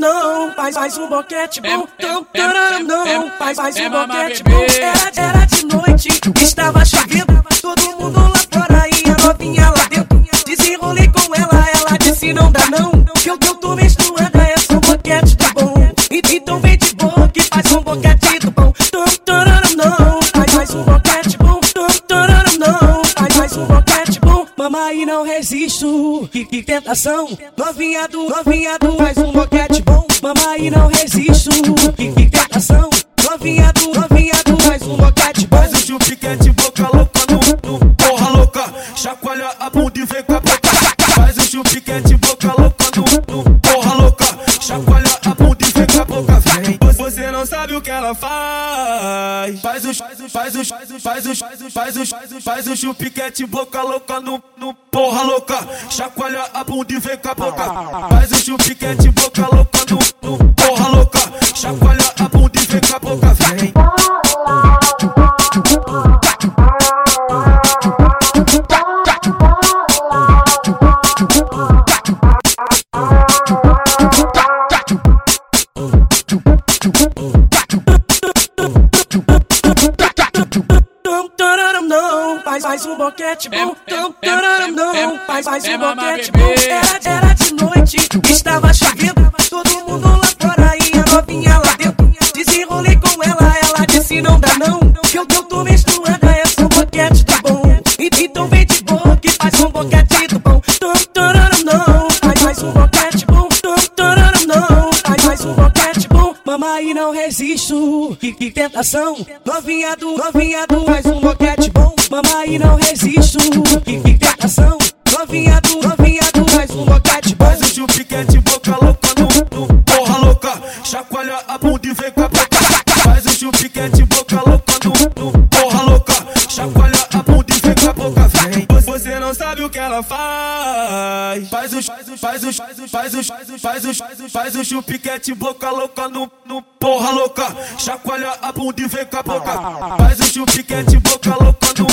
não, faz, um boquete bom. Tão, faz, um boquete bom. Era, era de noite, estava chovendo. Mamãe, não resisto, que, que tentação. Novinha do, novinha do, faz um boquete bom. Mamãe, não resisto, que, que tentação. Novinha do, novinha do, faz um boquete bom. Faz o chupiquete, boca louca sabe o que ela faz. Faz o faz o faz o faz o faz o faz o faz o faz o faz o chupiquete, boca louca no, no porra louca. Chacoalha a bunda e vem com a boca. Faz o chupiquete, boca louca no, no porra louca. Chacoalha boquete bom. Tão, não, faz, faz um boquete bom. Era, era de noite, estava chovendo. Todo mundo lá fora e a novinha lá dentro. Desenrolei com ela, ela disse não dá não. Não resisto, que, que tentação. Novinha do, novinha do, faz um boquete bom. Mamãe, não resisto, que, que tentação. Novinha do, novinha do, faz um boquete bom. Faz o chupiquete, boca louca no, no porra louca. Chacoalha a bunda e vem com a boca. Faz o chupiquete, boca louca no, no porra louca. Chacoalha a bunda e vem com a boca. Vem. Você não sabe o que ela faz. Faz os, faz os, faz os, faz os, faz os, faz os, faz os, chupiquete, boca louca no, no porra louca. Chacoalha a bunda e vem com a boca. Faz o chupiquete, boca louca no